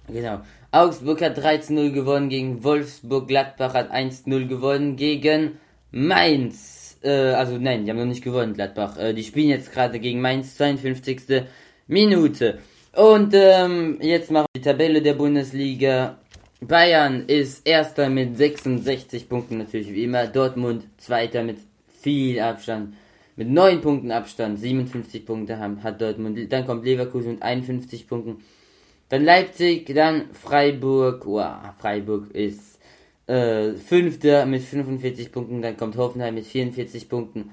Genau. Augsburg hat 13-0 gewonnen gegen Wolfsburg. Gladbach hat 1-0 gewonnen gegen Mainz. Äh, also nein, die haben noch nicht gewonnen, Gladbach. Äh, die spielen jetzt gerade gegen Mainz, 52. Minute. Und ähm, jetzt machen wir die Tabelle der Bundesliga. Bayern ist erster mit 66 Punkten natürlich wie immer. Dortmund zweiter mit viel Abstand. Mit 9 Punkten Abstand. 57 Punkte haben, hat Dortmund. Dann kommt Leverkusen mit 51 Punkten. Dann Leipzig, dann Freiburg. Wow, Freiburg ist äh, Fünfter mit 45 Punkten, dann kommt Hoffenheim mit 44 Punkten,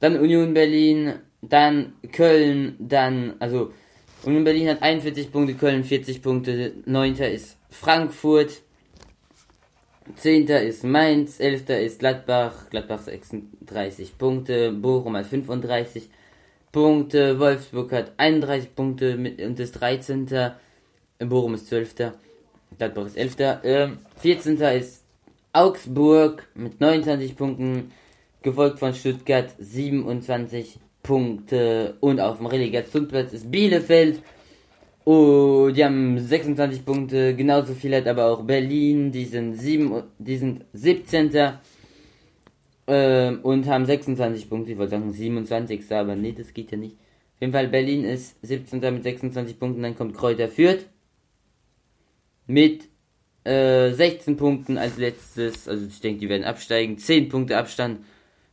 dann Union Berlin, dann Köln, dann, also Union Berlin hat 41 Punkte, Köln 40 Punkte, Neunter ist Frankfurt, Zehnter ist Mainz, Elfter ist Gladbach, Gladbach 36 Punkte, Bochum hat 35 Punkte, Wolfsburg hat 31 Punkte mit, und ist 13. Bochum ist 12. Gladbach ist 11. Ähm, 14. ist Augsburg mit 29 Punkten, gefolgt von Stuttgart 27 Punkte und auf dem Relegationsplatz ist Bielefeld. Oh, die haben 26 Punkte, genauso viel hat aber auch Berlin, die sind, 7, die sind 17. Ähm, und haben 26 Punkte, ich wollte sagen 27. aber nee, das geht ja nicht. Auf jeden Fall, Berlin ist 17. mit 26 Punkten, dann kommt Kräuter Fürth mit äh, 16 Punkten als letztes, also ich denke, die werden absteigen, 10 Punkte Abstand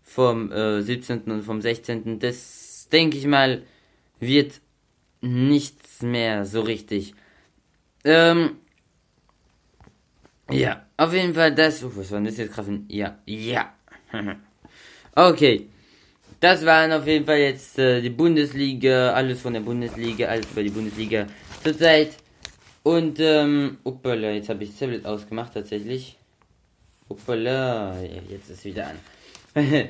vom äh, 17. und vom 16. Das denke ich mal wird nichts mehr so richtig. Ähm, ja, auf jeden Fall das. Oh, was war denn das jetzt gerade? Ja, ja. okay. Das waren auf jeden Fall jetzt äh, die Bundesliga, alles von der Bundesliga, alles über die Bundesliga zurzeit. Und, ähm, uppala, jetzt habe ich das Tablet ausgemacht tatsächlich. Uppala, jetzt ist wieder an.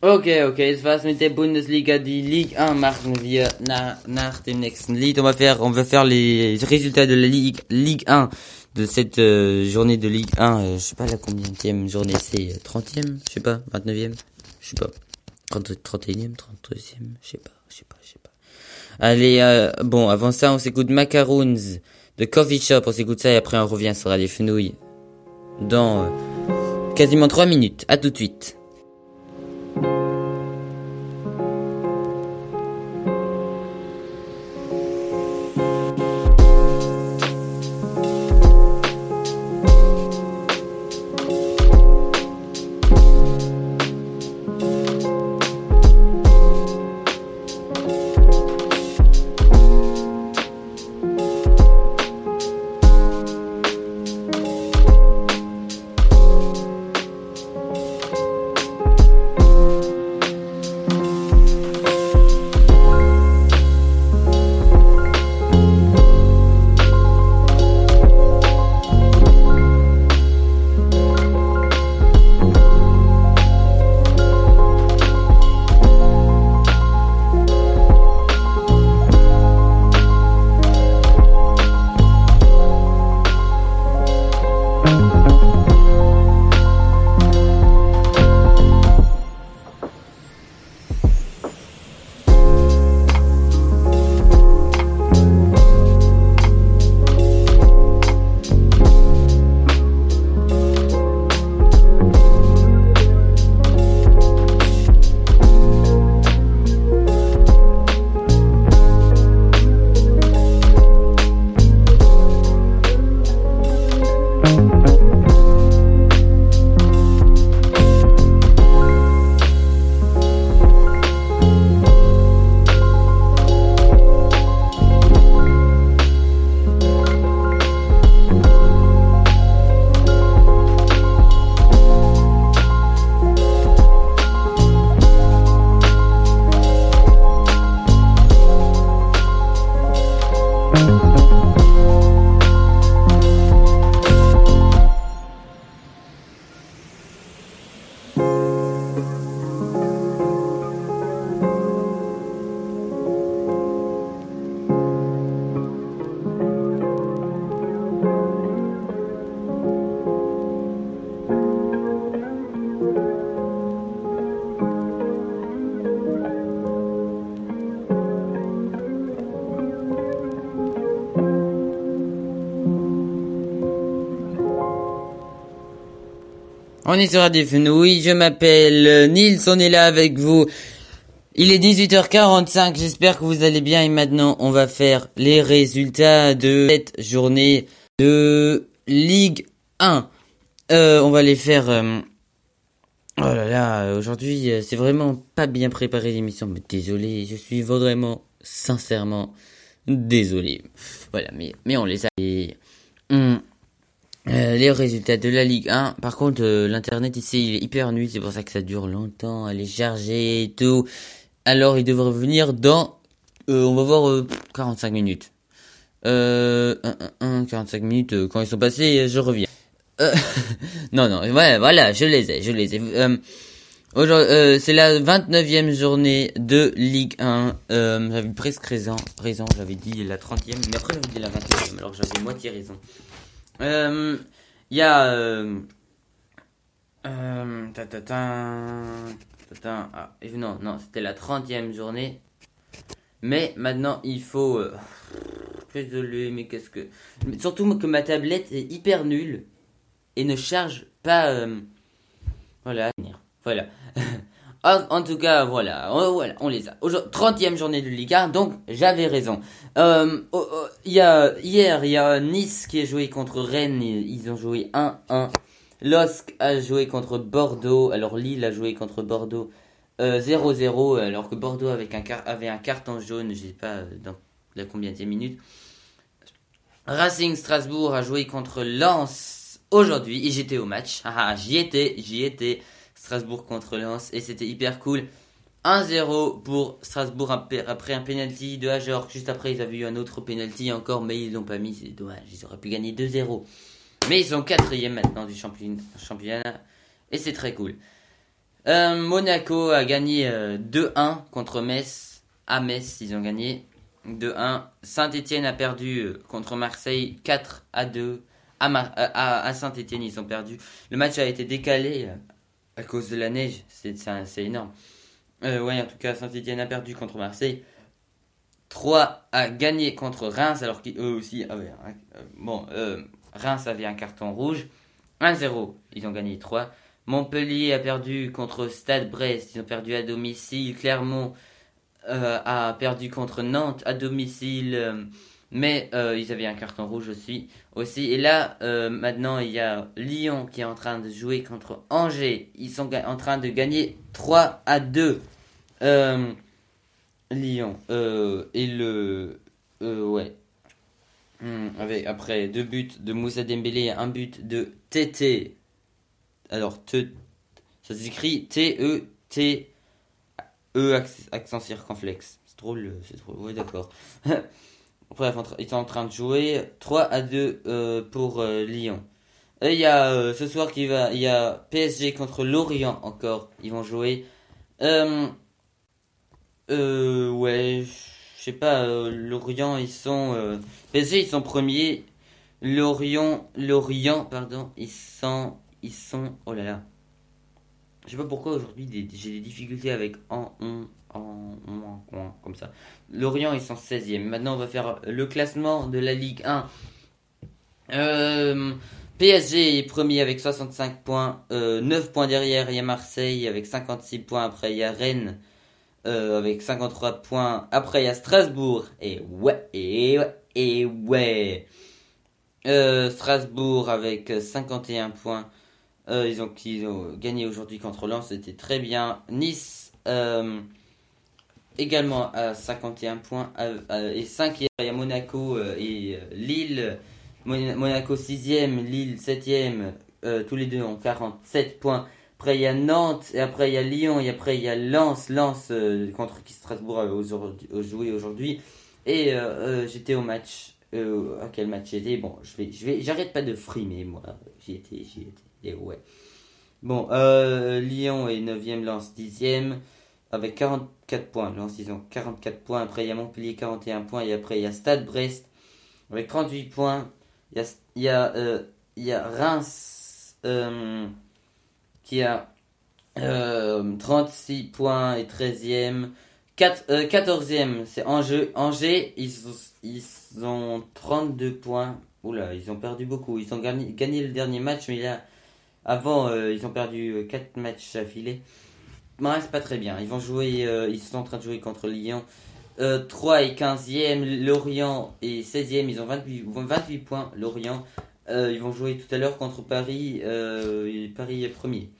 okay, okay, das war's mit der Bundesliga. Die Ligue 1 machen wir na, nach dem nächsten Lied. On va faire, on va faire les résultats de la Ligue, Ligue 1 de cette euh, journée de Ligue 1. Euh, je sais pas la combienième journée c'est, euh, 30e, je sais pas, 29e, je sais pas. 30, 31e, 32e, je sais pas, je sais pas, je sais pas. Allez, euh, bon, avant ça, on s'écoute Macaroons de Coffee Shop, on s'écoute ça et après on revient sur les fenouilles dans euh, quasiment 3 minutes. À tout de suite. On est sur Radio Fenouille, je m'appelle euh, Nils, on est là avec vous. Il est 18h45, j'espère que vous allez bien. Et maintenant on va faire les résultats de cette journée de Ligue 1. Euh, on va les faire... euh, Oh là là, aujourd'hui c'est vraiment pas bien préparé l'émission, mais désolé, je suis vraiment sincèrement désolé. Voilà, mais, mais on les a... hum, Euh, les résultats de la Ligue 1. Par contre, euh, l'internet ici il est hyper nul, c'est pour ça que ça dure longtemps à les charger et tout. Alors, il devrait revenir dans, euh, on va voir, euh, 45 minutes. Euh, 1, 1, 45 minutes, euh, quand ils sont passés, je reviens. Euh, non, non, ouais, voilà, je les ai, je les ai. Euh, aujourd'hui, euh, c'est la 29e journée de Ligue 1. Euh, j'avais presque raison, raison, j'avais dit la 30e, mais après j'avais dit la 29e, alors j'avais moitié raison. Euh, Il y a... Euh, euh, ta, ta, ah, non, non, c'était la 30e journée. Mais maintenant, il faut... Euh, désolé, mais qu'est-ce que... Surtout que ma tablette est hyper nulle et ne charge pas... euh, Voilà, voilà. en, tout cas, voilà, on, voilà, on les a. Aujourd'hui, 30e journée de Ligue 1, donc j'avais raison. Euh, oh, oh, y a, hier, il y a Nice qui a joué contre Rennes, ils ont joué 1-1. LOSC a joué contre Bordeaux, alors Lille a joué contre Bordeaux euh, 0-0, alors que Bordeaux avait un carton jaune, je sais pas euh, dans la combien de minutes. Racing Strasbourg a joué contre Lens aujourd'hui et j'étais au match. Ah, j'y étais, j'y étais. Strasbourg contre Lens et c'était hyper cool. 1-0 pour Strasbourg après un penalty de Ajor. Juste après, ils avaient eu un autre penalty encore, mais ils l'ont pas mis. C'est dommage. Ils auraient pu gagner 2-0. Mais ils sont quatrième maintenant du champion- championnat et c'est très cool. Euh, Monaco a gagné euh, 2-1 contre Metz. À Metz, ils ont gagné 2-1. Saint-Etienne a perdu euh, contre Marseille 4 à 2. À, Saint-Etienne, ils ont perdu. Le match a été décalé euh, à cause de la neige. C'est énorme. Euh, ouais, en tout cas, Saint-Etienne a perdu contre Marseille. 3 a gagné contre Reims, alors qu'eux aussi euh, bon, euh, Reims avait un carton rouge. 1-0, ils ont gagné 3. Montpellier a perdu contre Stade Brest, ils ont perdu à domicile. Clermont euh, a perdu contre Nantes à domicile, mais euh, ils avaient un carton rouge aussi. aussi. Et là, euh, maintenant, il y a Lyon qui est en train de jouer contre Angers. Ils sont en train de gagner 3 à 2. Euh, Lyon. Et le... ouais. Hmm, après deux buts de Moussa Dembélé et un but de TT. Alors, te, ça s'écrit T-E-T... E acc- accent circonflexe. C'est drôle, c'est drôle. Ouais, d'accord. Bref, ils sont en train de jouer 3 à 2 euh, pour euh, Lyon. Il y a euh, ce soir qui va, il y a PSG contre Lorient encore. Ils vont jouer. Euh, ouais, je sais pas. Lorient, ils sont PSG, ils sont premiers. Lorient, Lorient, pardon, ils sont, ils sont. Oh là là. Je sais pas pourquoi aujourd'hui j'ai des difficultés avec en, on, en, en, en, comme ça. Lorient, ils sont 16e. Maintenant, on va faire le classement de la Ligue 1. Euh, PSG est premier avec 65 points. Euh, 9 points derrière, il y a Marseille avec 56 points. Après, il y a Rennes euh, avec 53 points. Après, il y a Strasbourg. Et ouais, et ouais, et ouais. Euh, Strasbourg avec 51 points. Euh, ils, ont, gagné aujourd'hui contre Lens, c'était très bien. Nice euh, également à 51 points. et 5 il y a Monaco euh, et Lille. Mon- Monaco 6ème, Lille 7ème. euh, tous les deux ont 47 points. Après il y a Nantes, et après il y a Lyon, et après il y a Lens. Lens contre qui Strasbourg a joué aujourd'hui. Et j'étais au match. À quel match j'étais? Bon, je vais, j'arrête pas de frimer moi. J'y étais, j'y étais. Et ouais. Bon, euh, Lyon est 9ème, Lens 10ème, avec 44 points. Lens, ils ont 44 points. Après, il y a Montpellier, 41 points. Et après, il y a Stade Brest, avec 38 points. Il a, il a, euh, il y a Reims, euh, qui a euh, 36 points et 13ème. 4, euh, 14e, c'est Angers. Angers, ils, ont- ils ont 32 points. Oula, ils ont perdu beaucoup. Ils ont gagné, gagné le dernier match, mais là, avant, euh, ils ont perdu 4 matchs affilés. Ouais, c'est pas très bien. Ils vont jouer, euh, ils sont en train de jouer contre Lyon. Euh, 3 et 15e, Lorient et 16e, ils ont 28, 28 points. Lorient, Euh, ils vont jouer tout à l'heure contre Paris. euh, Paris est premier.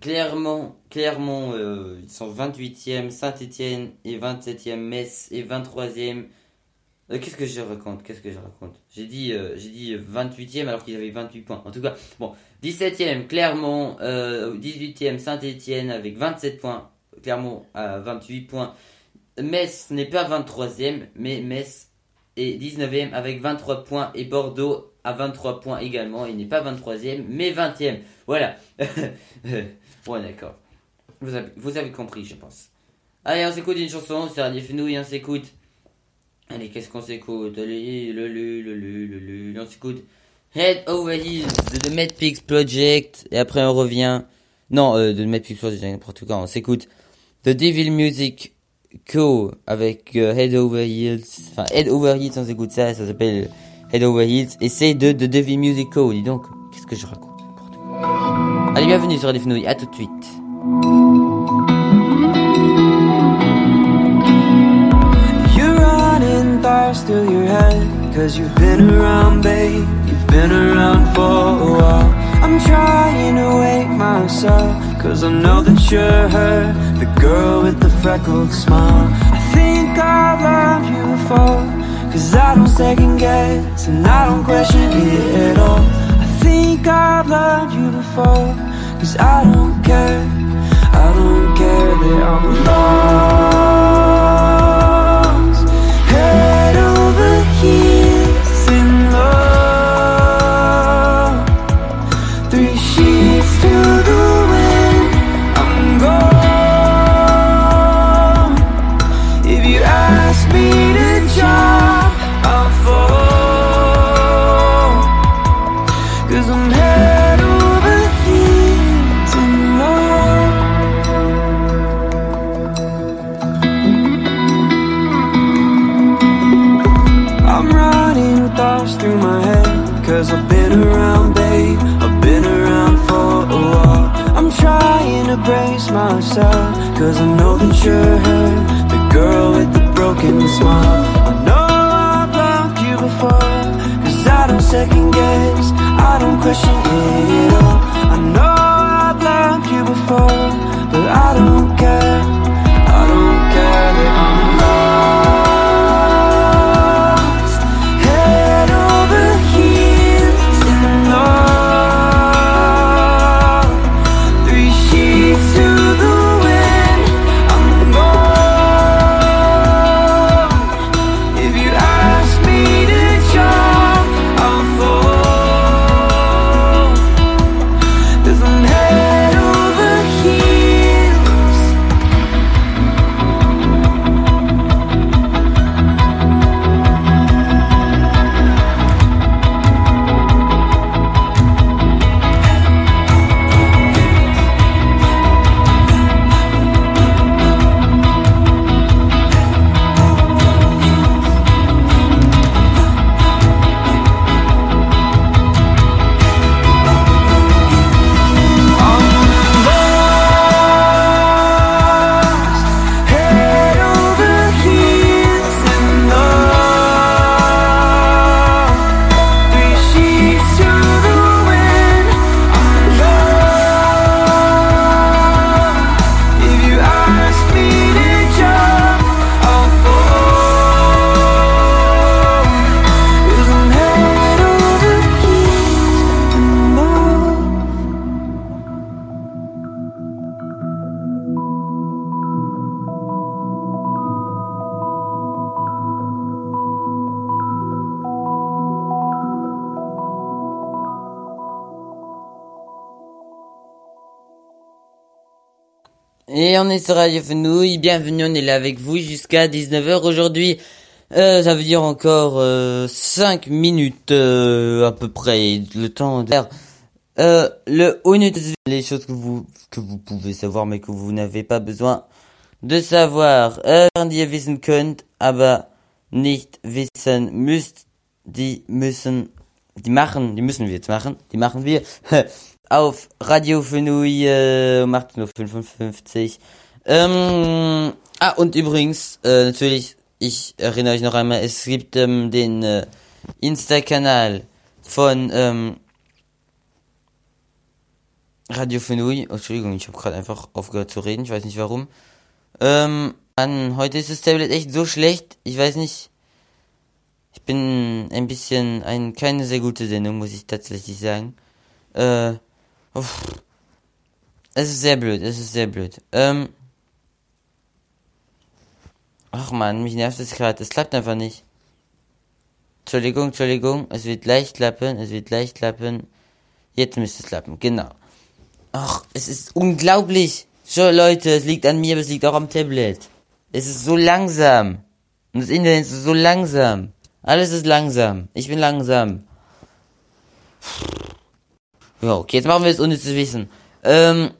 Clermont, Clermont ils sont 28e, Saint-Etienne est 27e, Metz est 23e, Euh, Qu'est-ce que je raconte? Qu'est-ce que je raconte? J'ai dit, euh, j'ai dit 28e alors qu'il avait 28 points. En tout cas, bon, 17e Clermont, euh, 18e Saint-Etienne avec 27 points. Clermont à 28 points. Metz n'est pas 23e, mais Metz est 19e avec 23 points et Bordeaux à 23 points également. Il n'est pas 23e, mais 20e. Voilà. bon, d'accord. Vous avez, compris, je pense. Allez, on s'écoute une chanson, c'est Radio Fenouille, on s'écoute. Allez, qu'est-ce qu'on s'écoute le le le le le le, on s'écoute. Head Over Heels de The Medpix Project, et après on revient. Non, euh, de The Medpix Project, n'importe quoi, on s'écoute. The Devil Music Co. avec euh, Head Over Heels. Enfin, Head Over Heels, on s'écoute ça, ça s'appelle Head Over Heels. Et c'est de The Devil Music Co. Dis donc, qu'est-ce que je raconte. Allez, bienvenue sur Radio Fenouille, à tout de suite. Through your head Cause you've been around, babe. You've been around for a while. I'm trying to wake myself Cause I know that you're her The girl with the freckled smile. I think I've loved you before Cause I don't second guess And I don't question it at all. I think I've loved you before Cause I don't care. I don't care that I'm lost The girl with the broken smile. I know I've loved you before Cause I don't second guess I don't question it at all. I know I've loved you before est Radio Fenouille, bienvenue, on est là avec vous jusqu'à 19h aujourd'hui. Euh, ça veut dire encore euh, 5 minutes euh, à peu près, le temps de faire euh, le honnête les choses que vous que vous pouvez savoir mais que vous n'avez pas besoin de savoir. Äh, die ihr wissen könnt, aber nicht wissen müsst, die müssen, die machen, die müssen wir jetzt machen, die machen wir auf Radio Fenouille äh, um 18.55 Uhr. Ähm, ah, und übrigens, äh, natürlich, ich erinnere euch noch einmal, es gibt ähm, den äh, Insta-Kanal von ähm, Radio Fenouille. Oh, Entschuldigung, ich habe gerade einfach aufgehört zu reden, ich weiß nicht warum. Ähm, Mann, heute ist das Tablet echt so schlecht, ich weiß nicht. Ich bin ein bisschen ein keine sehr gute Sendung, muss ich tatsächlich sagen. Äh, uff. es ist sehr blöd, es ist sehr blöd. Ähm, ach man, mich nervt es gerade, es klappt einfach nicht. Entschuldigung, Entschuldigung, es wird gleich klappen, es wird gleich klappen. Jetzt müsste es klappen, genau. Ach, es ist unglaublich. Schon Leute, es liegt an mir, aber es liegt auch am Tablet. Es ist so langsam. Und das Internet ist so langsam. Alles ist langsam. Ich bin langsam. Ja, okay, jetzt machen wir es ohne zu wissen. Ähm,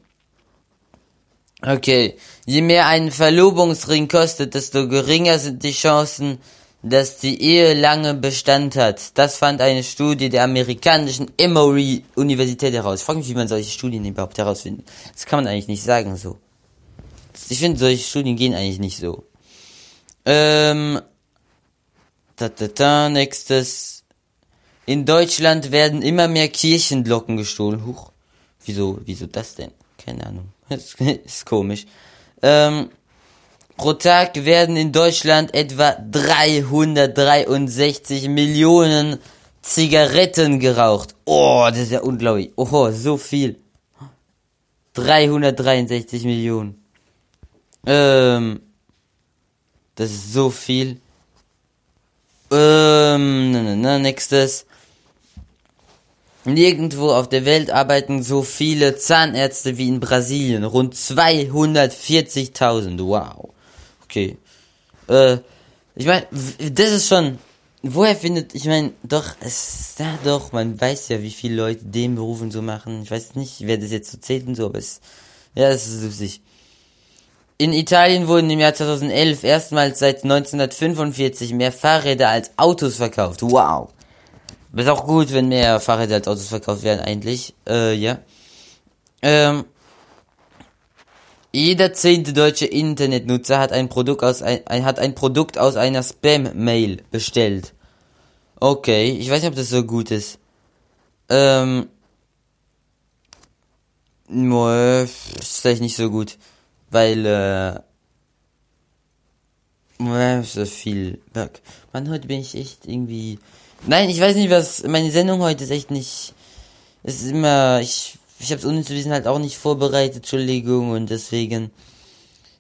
okay. Je mehr ein Verlobungsring kostet, desto geringer sind die Chancen, dass die Ehe lange Bestand hat. Das fand eine Studie der amerikanischen Emory Universität heraus. Ich frage mich, wie man solche Studien überhaupt herausfindet. Das kann man eigentlich nicht sagen so. Ich finde, solche Studien gehen eigentlich nicht so. Ähm, da, da, da, nächstes. In Deutschland werden immer mehr Kirchenglocken gestohlen. Huch. Wieso, wieso das denn? Keine Ahnung. Das ist komisch. Ähm, pro Tag werden in Deutschland etwa 363 Millionen Zigaretten geraucht. Oh, das ist ja unglaublich. Oh, so viel. 363 Millionen. Ähm, das ist so viel. Ähm, na, na, na, nächstes. Nirgendwo auf der Welt arbeiten so viele Zahnärzte wie in Brasilien. Rund 240.000. Wow. Okay. Äh, ich meine, das ist schon. Woher findet, ich meine, doch, es, ja doch, man weiß ja, wie viele Leute den Beruf und so machen. Ich weiß nicht, wer das jetzt so zählt und so, aber es, ja, es ist lustig. In Italien wurden im Jahr 2011 erstmals seit 1945 mehr Fahrräder als Autos verkauft. Wow. Ist auch gut, wenn mehr Fahrräder als Autos verkauft werden, eigentlich. Äh, ja. Ähm, jeder zehnte deutsche Internetnutzer hat ein Produkt aus ein, hat ein Produkt aus einer Spam-Mail bestellt. Okay, ich weiß nicht, ob das so gut ist. Ähm, nö, ist vielleicht nicht so gut, weil äh, so viel Werk. Mann, heute bin ich echt irgendwie. Nein, ich weiß nicht, was meine Sendung heute ist echt nicht. Es ist immer ich ich habe es ohne zu wissen halt auch nicht vorbereitet, Entschuldigung, und deswegen,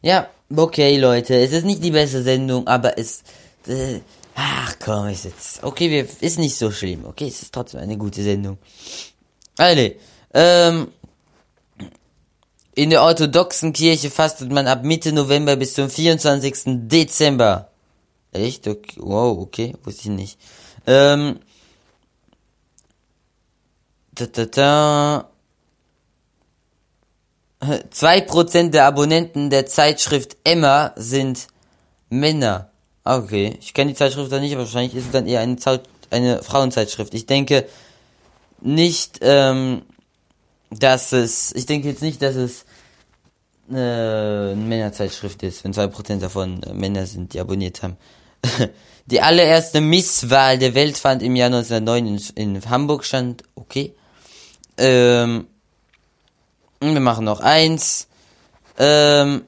ja, okay, Leute, es ist nicht die beste Sendung, aber es, äh, ach komm, ist jetzt, okay, wir, ist nicht so schlimm, okay, es ist trotzdem eine gute Sendung. Alle, ähm, in der orthodoxen Kirche fastet man ab Mitte November bis zum 24. Dezember. Echt? Okay. Wow, okay, wusste ich nicht. Ähm, da, da, da. 2% der Abonnenten der Zeitschrift Emma sind Männer. Okay, ich kenne die Zeitschrift da nicht, aber wahrscheinlich ist es dann eher eine, Zeit, eine Frauenzeitschrift. Ich denke nicht, ähm, dass es, ich denke jetzt nicht, dass es äh, eine Männerzeitschrift ist, wenn 2% davon äh, Männer sind, die abonniert haben. die allererste Misswahl der Welt fand im Jahr 1909 in, in Hamburg stand. Okay. Ähm, wir machen noch eins. Ähm,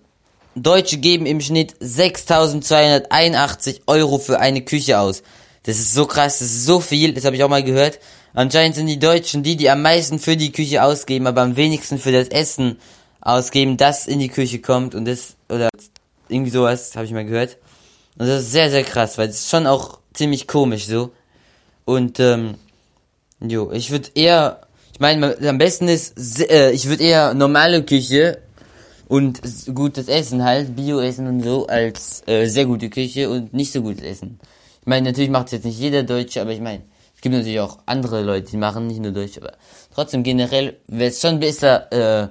Deutsche geben im Schnitt 6.281 Euro für eine Küche aus. Das ist so krass, das ist so viel, das habe ich auch mal gehört. Anscheinend sind die Deutschen die, die am meisten für die Küche ausgeben, aber am wenigsten für das Essen ausgeben, das in die Küche kommt und das, oder irgendwie sowas, habe ich mal gehört. Und das ist sehr, sehr krass, weil das ist schon auch ziemlich komisch so. Und, ähm, jo, ich würde eher ich meine, am besten ist, äh, ich würde eher normale Küche und gutes Essen halt, Bio-Essen und so, als äh, sehr gute Küche und nicht so gutes Essen. Ich meine, natürlich macht es jetzt nicht jeder Deutsche, aber ich meine, es gibt natürlich auch andere Leute, die machen, nicht nur Deutsche, aber trotzdem generell wäre es schon besser, äh,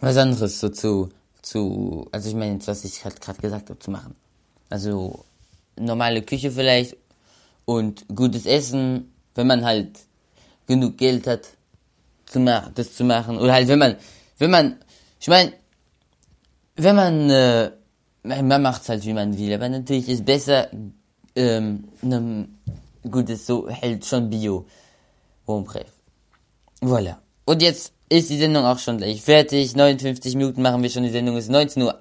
was anderes so zu, zu, also ich meine jetzt, was ich halt gerade gesagt habe, zu machen. Also normale Küche vielleicht und gutes Essen, wenn man halt genug Geld hat, zu machen, das zu machen. Oder halt, wenn man, wenn man, ich meine, wenn man, äh, man macht's halt, wie man will, aber natürlich ist besser, ähm, ne, gutes so, hält schon Bio. Bon, bref. Voilà. Und jetzt ist die Sendung auch schon gleich fertig. 59 Minuten machen wir schon, die Sendung ist 19.01 Uhr.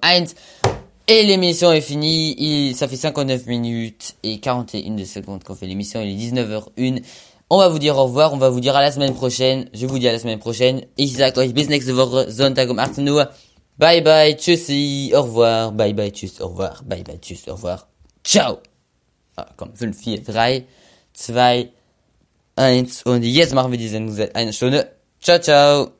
Et l'émission est finie. Il, ça fait 59 minutes et 41 secondes qu'on fait l'émission. Il est 19h01. On va vous dire au revoir. On va vous dire à la semaine prochaine. Je vous dis à la semaine prochaine. Ich sag euch bis nächste Woche Sonntag um 18 Uhr. Bye bye. Tschüssi. Au revoir. Bye bye. Tschüss. Au revoir. Bye bye. Tschüss. Au revoir. Ciao. Ah, komm. 5, 4, 3, 2, 1. Und jetzt machen wir die Sendung seit einer Stunde. Ciao, ciao.